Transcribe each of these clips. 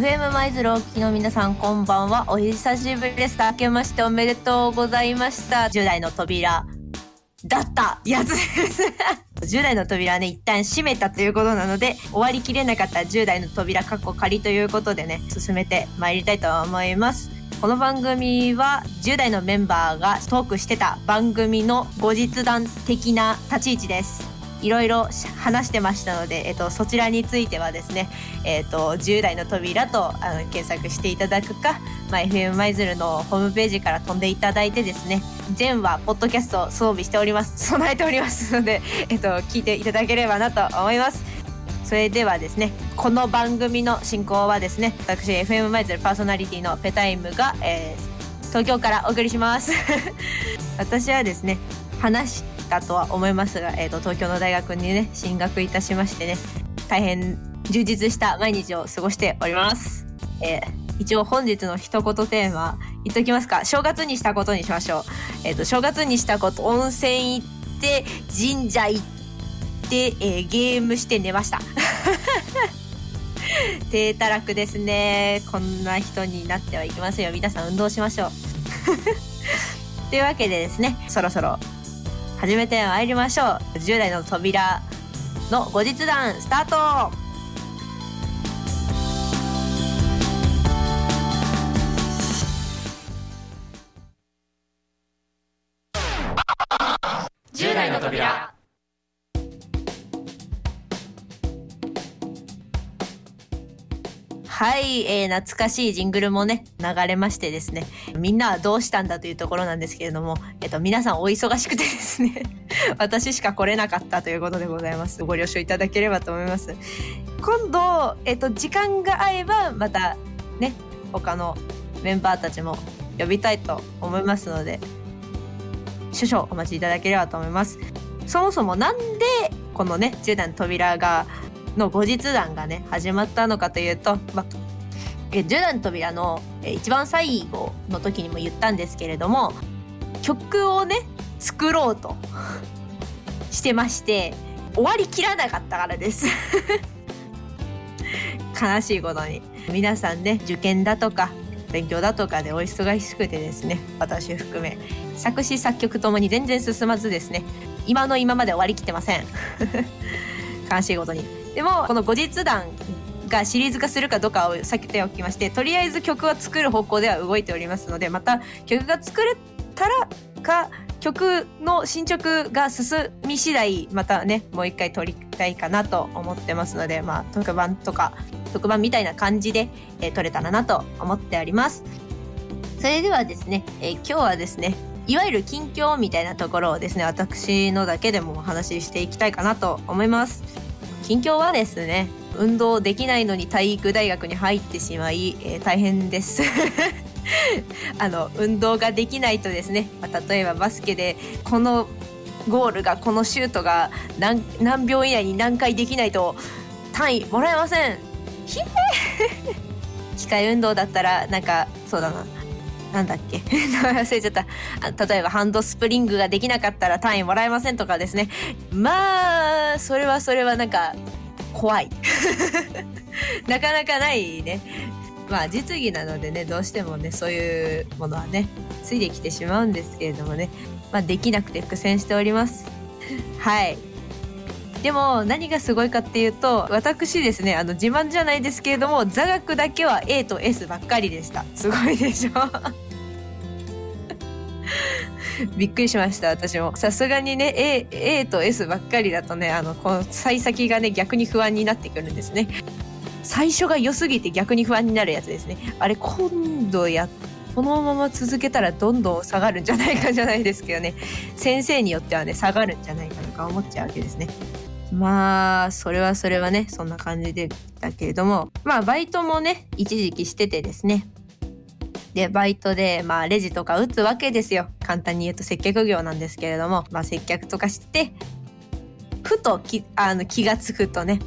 FM 舞鶴お聞きの皆さんこんばんは。お久しぶりです。明けましておめでとうございました。10代の扉だった。やつです。10代の扉ね一旦閉めたということなので終わりきれなかった。10代の扉かっこ仮ということでね進めてまいりたいと思います。この番組は10代のメンバーがトークしてた番組の後日談的な立ち位置です。いろいろ話してましたので、えっと、そちらについてはですね、えっと、10代の扉とあの検索していただくか、まあ、FM 舞鶴のホームページから飛んでいただいてですね全話ポッドキャスト装備しております。備えておりますので、えっと、聞いていただければなと思います。それではですねこの番組の進行はですね私 FM 舞鶴パーソナリティのペタイムが、えー、東京からお送りします。私はですね話たとは思いますが、えーと、東京の大学にね進学いたしましてね大変充実した毎日を過ごしております。えー、一応本日の一言テーマ言っときますか正月にしたことにしましょう。えっ、ー、と正月にしたこと温泉行って神社行って、えー、ゲームして寝ました。低たらくですね。こんな人になってはいけませんよ。皆さん運動しましょう。というわけでですね、そろそろ始めてまいりましょう。10代の扉の後日談スタート。はい、えー、懐かしいジングルもね、流れましてですね、みんなはどうしたんだというところなんですけれども、えっと、皆さんお忙しくてですね、私しか来れなかったということでございます。ご了承いただければと思います。今度、えっと、時間が合えば、また、ね、他のメンバーたちも呼びたいと思いますので、少々お待ちいただければと思います。そもそもなんで、このね、10段の扉がの後日談がね始まったのかというと、まあ、えジュダン扉の一番最後の時にも言ったんですけれども曲をね作ろうと してまして終わりきらなかったからです。悲しいことに。皆さんね受験だとか勉強だとかでお忙しくてですね私含め作詞作曲ともに全然進まずですね今の今まで終わりきってません。悲しいことに。でもこの後日談がシリーズ化するかどうかを避けておきましてとりあえず曲は作る方向では動いておりますのでまた曲が作れたらか曲の進捗が進み次第またねもう一回撮りたいかなと思ってますのでまあ特番とか特番みたいな感じで、えー、撮れたらなと思っております。それではですね、えー、今日はですねいわゆる近況みたいなところをですね私のだけでもお話ししていきたいかなと思います。近況はですね運動できないのに体育大学に入ってしまい、えー、大変です。あの運動ができないとですね、まあ、例えばバスケでこのゴールがこのシュートが何何秒以内に何回できないと単位もらえません。ひえ 機械運動だったらなんかそうだな。なんだっけ？忘れちゃった。例えばハンドスプリングができなかったら単位もらえませんとかですね。まあそれはそれはなんか怖い。なかなかないね。まあ実技なのでねどうしてもねそういうものはねついてきてしまうんですけれどもね。まあできなくて苦戦しております。はい。でも何がすごいかっていうと私ですねあの自慢じゃないですけれども座学だけは A と S ばっかりでした。すごいでしょ？びっくりしました私も。さすがにね A, A と S ばっかりだとねあのこの幸先がね逆に不安になってくるんですね。最初が良すぎて逆に不安になるやつですね。あれ今度やこのまま続けたらどんどん下がるんじゃないかじゃないですけどね。先生によってはね下がるんじゃないかとか思っちゃうわけですね。まあそれはそれはねそんな感じでだけれどもまあバイトもね一時期しててですね。でバイトでまあレジとか打つわけですよ。簡単に言うと接客業なんですけれどもまあ接客とかしてふときあの気が付くとね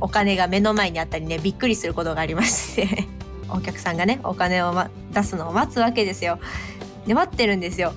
お金が目の前にあったりねびっくりすることがありまして。お客さんがねお金を、ま、出すのを待つわけですよ。で待ってるんですよ。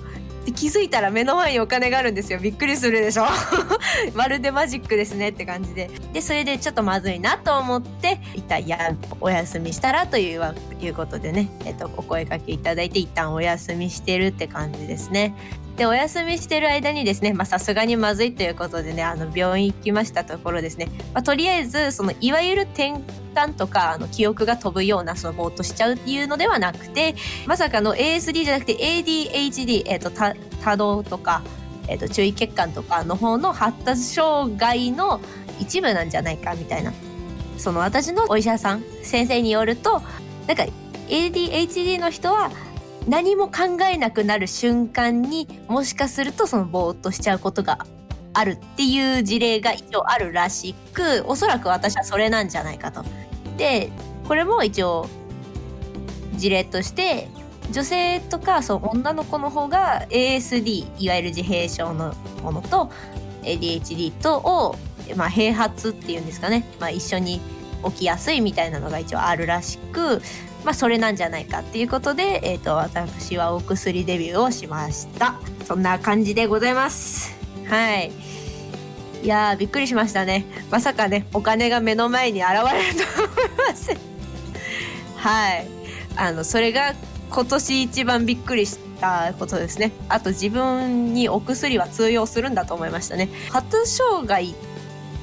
気づいたら目の前にお金があるんですよ。びっくりするでしょ？まるでマジックですねって感じで。でそれでちょっとまずいなと思って一旦やお休みしたらといういうことでね、えっと、お声かけいただいて一旦お休みしてるって感じですね。でお休みしてる間にですねさすがにまずいということでねあの病院行きましたところですね、まあ、とりあえずそのいわゆる転換とかあの記憶が飛ぶようなそのぼーっとしちゃうっていうのではなくてまさかの ASD じゃなくて ADHD、えーと、多動とか、えーと、注意欠陥とかの方の発達障害の一部なんじゃないかみたいな。その私のお医者さん先生によるとなんか ADHD の人は何も考えなくなる瞬間にもしかするとそのぼーっとしちゃうことがあるっていう事例が一応あるらしくおそらく私はそれなんじゃないかと。でこれも一応事例として女性とかそう女の子の方が ASD いわゆる自閉症のものと ADHD とを、まあ、併発っていうんですかね、まあ、一緒に起きやすいみたいなのが一応あるらしくまあ、それなんじゃないかっていうことで、えーと、私はお薬デビューをしました。そんな感じでございます。はい。いやびっくりしましたね。まさかねお金が目の前に現れると思いません。はい。あのそれが今年一番びっくりしたことですね。あと自分にお薬は通用するんだと思いましたね。発達障害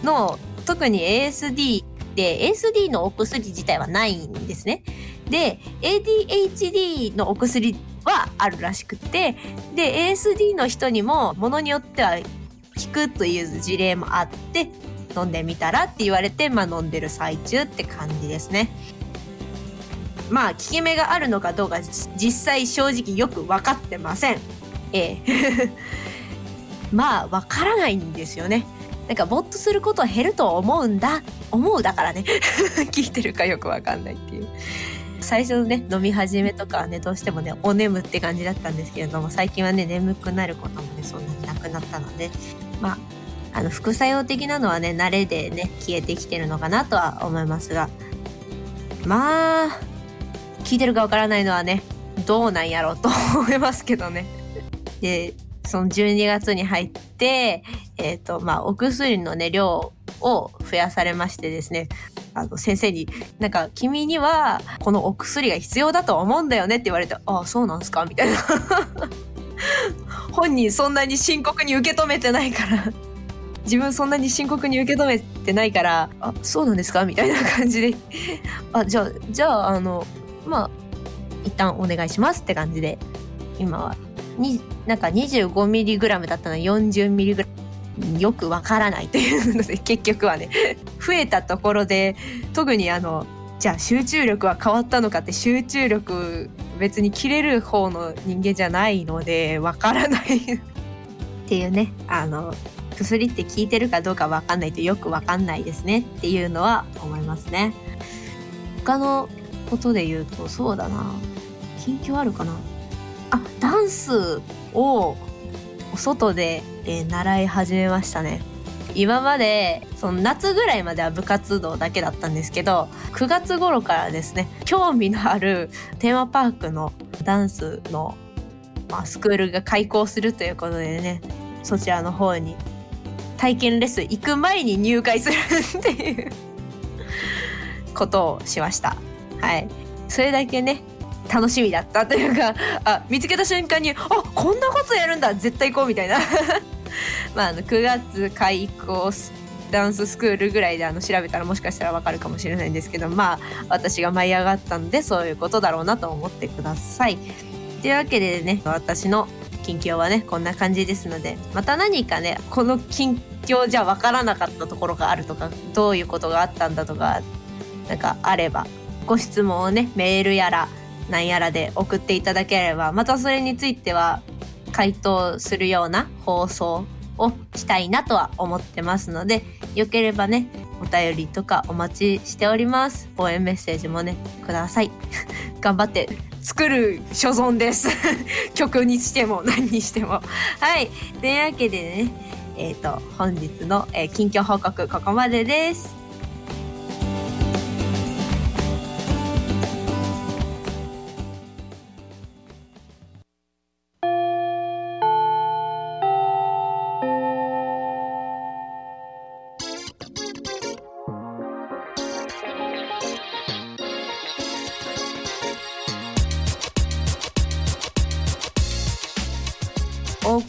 の特に ASD で ASD のお薬自体はないんですね。で ADHD のお薬はあるらしくてで ASD の人にもものによっては効くという事例もあって飲んでみたらって言われて、まあ、飲んでる最中って感じですね。まあ効き目があるのかどうか実際正直よく分かってません。ええ まあ分からないんですよね。なんかぼっとすることは減ると思うんだ思うだからね 聞いてるかよく分かんないっていう。最初のね飲み始めとかはねどうしてもねお眠って感じだったんですけれども最近はね眠くなることもねそんなになくなったのでまああの副作用的なのはね慣れでね消えてきてるのかなとは思いますがまあ聞いてるかわからないのはねどうなんやろうと思いますけどね。でその12月に入ってえっ、ー、とまあお薬のね量を増やされましてですねあの先生になんか君にはこのお薬が必要だと思うんだよねって言われてああそうなんすかみたいな。本人そんなに深刻に受け止めてないから。自分そんなに深刻に受け止めてないからあそうなんですかみたいな感じで。あじゃあじゃああのまあ一旦お願いしますって感じで今は。になんか 25mg だったの 40mg よくわからないというので結局はね増えたところで特にあのじゃあ集中力は変わったのかって集中力別に切れる方の人間じゃないのでわからないっていうねあの薬って効いてるかどうかわかんないとよくわかんないですねっていうのは思いますね。他のことで言うとそうだな。近況あるかな。あダンスをお外でえー、習い始めましたね。今までその夏ぐらいまでは部活動だけだったんですけど9月頃からですね興味のあるテーマパークのダンスの、まあ、スクールが開校するということでねそちらの方に体験レッスン行く前に入会するっていうことをしました。はい。それだけね楽しみだったというかあ見つけた瞬間にあこんなことやるんだ絶対行こうみたいな まああの9月開校ダンススクールぐらいであの調べたらもしかしたらわかるかもしれないんですけどまあ私が舞い上がったんでそういうことだろうなと思ってください。というわけでね私の近況はねこんな感じですのでまた何かねこの近況じゃわからなかったところがあるとかどういうことがあったんだとかなんかあればご質問をねメールやらなんやらで送っていただければまたそれについては回答するような放送をしたいなとは思ってますのでよければねお便りとかお待ちしております。応援メッセージもねください。頑張って作る所存です。曲にしても何にしても。はい。というわけでねえっ、ー、と本日の、えー、近況報告ここまでです。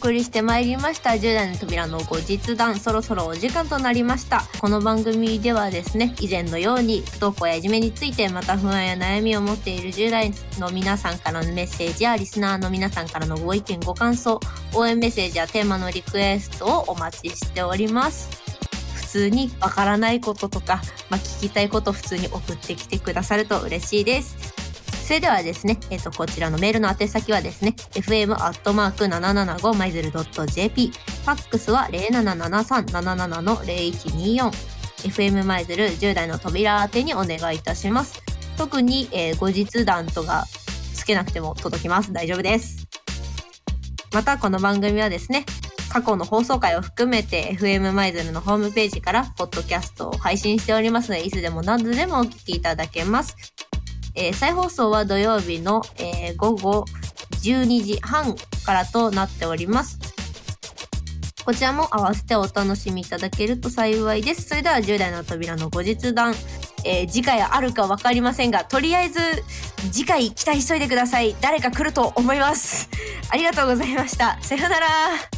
送りしてまいりました。10代の扉の後日談。そろそろお時間となりました。この番組ではですね以前のように不登校やいじめについてまた不安や悩みを持っている10代の皆さんからのメッセージやリスナーの皆さんからのご意見ご感想応援メッセージやテーマのリクエストをお待ちしております。普通にわからないこととか、まあ、聞きたいこと普通に送ってきてくださると嬉しいです。それではですね、えっ、と、こちらのメールの宛先はですね、fm.775 マイズル .jp、ファックスは0773-77-0124、FM マイズル10代の扉宛てにお願いいたします。特に、えー、後日談とかつけなくても届きます。大丈夫です。また、この番組はですね、過去の放送回を含めて FM マイズルのホームページからポッドキャストを配信しておりますので、いつでも何度でもお聞きいただけます。えー、再放送は土曜日の、えー、午後12時半からとなっております。こちらも合わせてお楽しみいただけると幸いです。それでは10代の扉の後日談、えー、次回あるかわかりませんが、とりあえず次回期待しといてください。誰か来ると思います。ありがとうございました。さようなら。